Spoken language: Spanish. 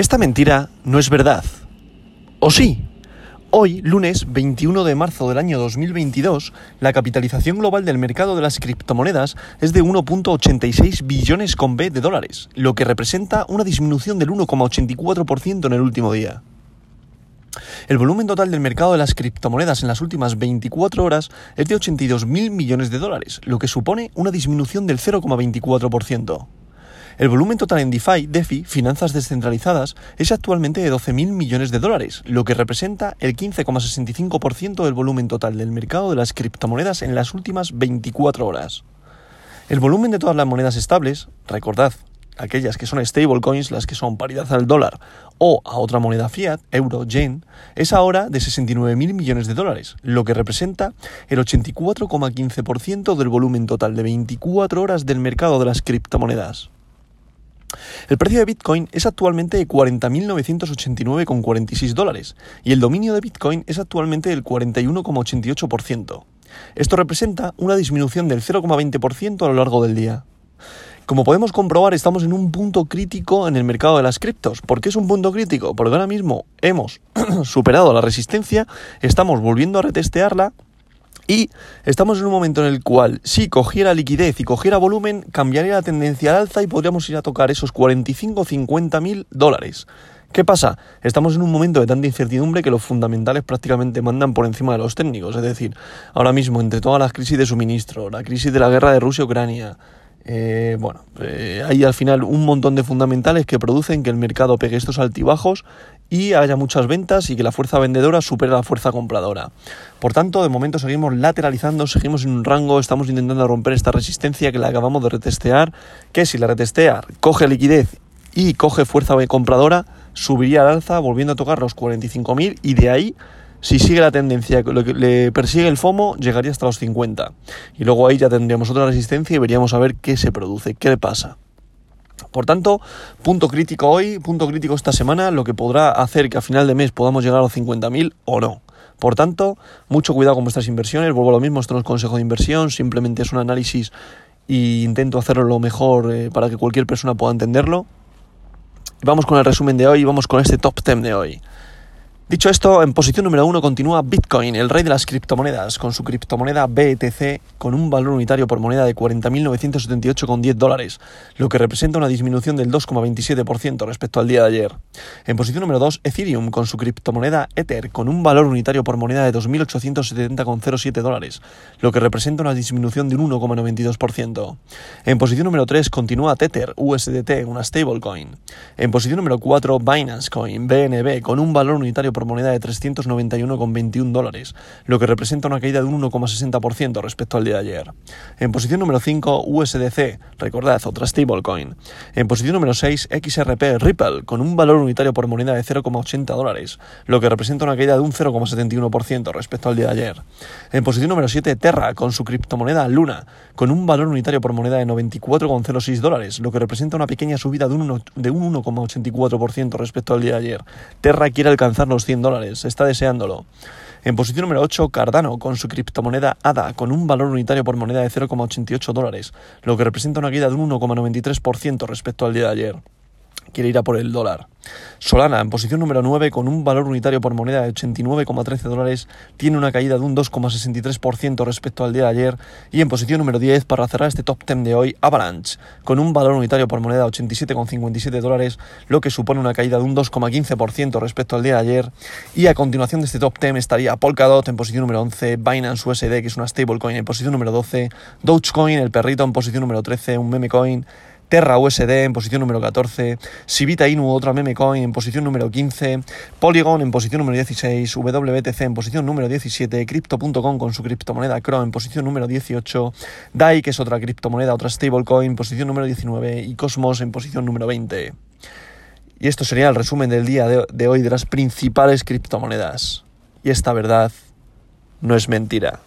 Esta mentira no es verdad. ¿O sí? Hoy, lunes 21 de marzo del año 2022, la capitalización global del mercado de las criptomonedas es de 1.86 billones con B de dólares, lo que representa una disminución del 1,84% en el último día. El volumen total del mercado de las criptomonedas en las últimas 24 horas es de 82.000 millones de dólares, lo que supone una disminución del 0,24%. El volumen total en DeFi, DeFi, finanzas descentralizadas, es actualmente de 12.000 millones de dólares, lo que representa el 15,65% del volumen total del mercado de las criptomonedas en las últimas 24 horas. El volumen de todas las monedas estables, recordad, aquellas que son stablecoins, las que son paridad al dólar o a otra moneda fiat, euro, yen, es ahora de 69.000 millones de dólares, lo que representa el 84,15% del volumen total de 24 horas del mercado de las criptomonedas. El precio de Bitcoin es actualmente de 40.989,46 dólares y el dominio de Bitcoin es actualmente del 41,88%. Esto representa una disminución del 0,20% a lo largo del día. Como podemos comprobar, estamos en un punto crítico en el mercado de las criptos. ¿Por qué es un punto crítico? Porque ahora mismo hemos superado la resistencia, estamos volviendo a retestearla y estamos en un momento en el cual, si cogiera liquidez y cogiera volumen, cambiaría la tendencia al alza y podríamos ir a tocar esos 45 o 50 mil dólares. ¿Qué pasa? Estamos en un momento de tanta incertidumbre que los fundamentales prácticamente mandan por encima de los técnicos. Es decir, ahora mismo, entre todas las crisis de suministro, la crisis de la guerra de Rusia-Ucrania, eh, bueno, eh, hay al final un montón de fundamentales que producen que el mercado pegue estos altibajos y haya muchas ventas y que la fuerza vendedora supere a la fuerza compradora. Por tanto, de momento seguimos lateralizando, seguimos en un rango, estamos intentando romper esta resistencia que la acabamos de retestear, que si la retestear coge liquidez y coge fuerza compradora, subiría al alza volviendo a tocar los 45.000 y de ahí si sigue la tendencia que le persigue el FOMO, llegaría hasta los 50. Y luego ahí ya tendríamos otra resistencia y veríamos a ver qué se produce, qué le pasa. Por tanto, punto crítico hoy, punto crítico esta semana, lo que podrá hacer que a final de mes podamos llegar a los 50.000 o no. Por tanto, mucho cuidado con vuestras inversiones. Vuelvo a lo mismo, esto no es consejo de inversión, simplemente es un análisis e intento hacerlo lo mejor eh, para que cualquier persona pueda entenderlo. Vamos con el resumen de hoy vamos con este top 10 de hoy. Dicho esto, en posición número uno continúa Bitcoin, el rey de las criptomonedas, con su criptomoneda BTC con un valor unitario por moneda de 40.978,10 dólares, lo que representa una disminución del 2,27% respecto al día de ayer. En posición número 2, Ethereum, con su criptomoneda Ether con un valor unitario por moneda de 2.870,07 dólares, lo que representa una disminución de un 1,92%. En posición número 3 continúa Tether USDT, una stablecoin. En posición número 4, Binance Coin, BNB, con un valor unitario por moneda de 391,21 dólares, lo que representa una caída de un 1,60% respecto al día de ayer. En posición número 5, USDC, recordad, otra stablecoin. En posición número 6, XRP Ripple, con un valor unitario por moneda de 0,80 dólares, lo que representa una caída de un 0,71% respecto al día de ayer. En posición número 7, Terra, con su criptomoneda Luna, con un valor unitario por moneda de 94,06 dólares, lo que representa una pequeña subida de un 1,84% respecto al día de ayer. Terra quiere alcanzar los dólares, está deseándolo. En posición número 8, Cardano, con su criptomoneda ADA, con un valor unitario por moneda de 0,88 dólares, lo que representa una caída de un 1,93% respecto al día de ayer quiere ir a por el dólar. Solana, en posición número 9, con un valor unitario por moneda de 89,13 dólares, tiene una caída de un 2,63% respecto al día de ayer. Y en posición número 10, para cerrar este top 10 de hoy, Avalanche, con un valor unitario por moneda de 87,57 dólares, lo que supone una caída de un 2,15% respecto al día de ayer. Y a continuación de este top 10 estaría Polkadot en posición número 11, Binance USD, que es una stablecoin, en posición número 12, Dogecoin, el perrito, en posición número 13, un meme coin Terra USD en posición número 14, Sivita Inu, otra meme coin en posición número 15, Polygon en posición número 16, WBTC en posición número 17, Crypto.com con su criptomoneda CRO en posición número 18, DAI, que es otra criptomoneda, otra stablecoin, en posición número 19 y Cosmos en posición número 20. Y esto sería el resumen del día de hoy de las principales criptomonedas. Y esta verdad no es mentira.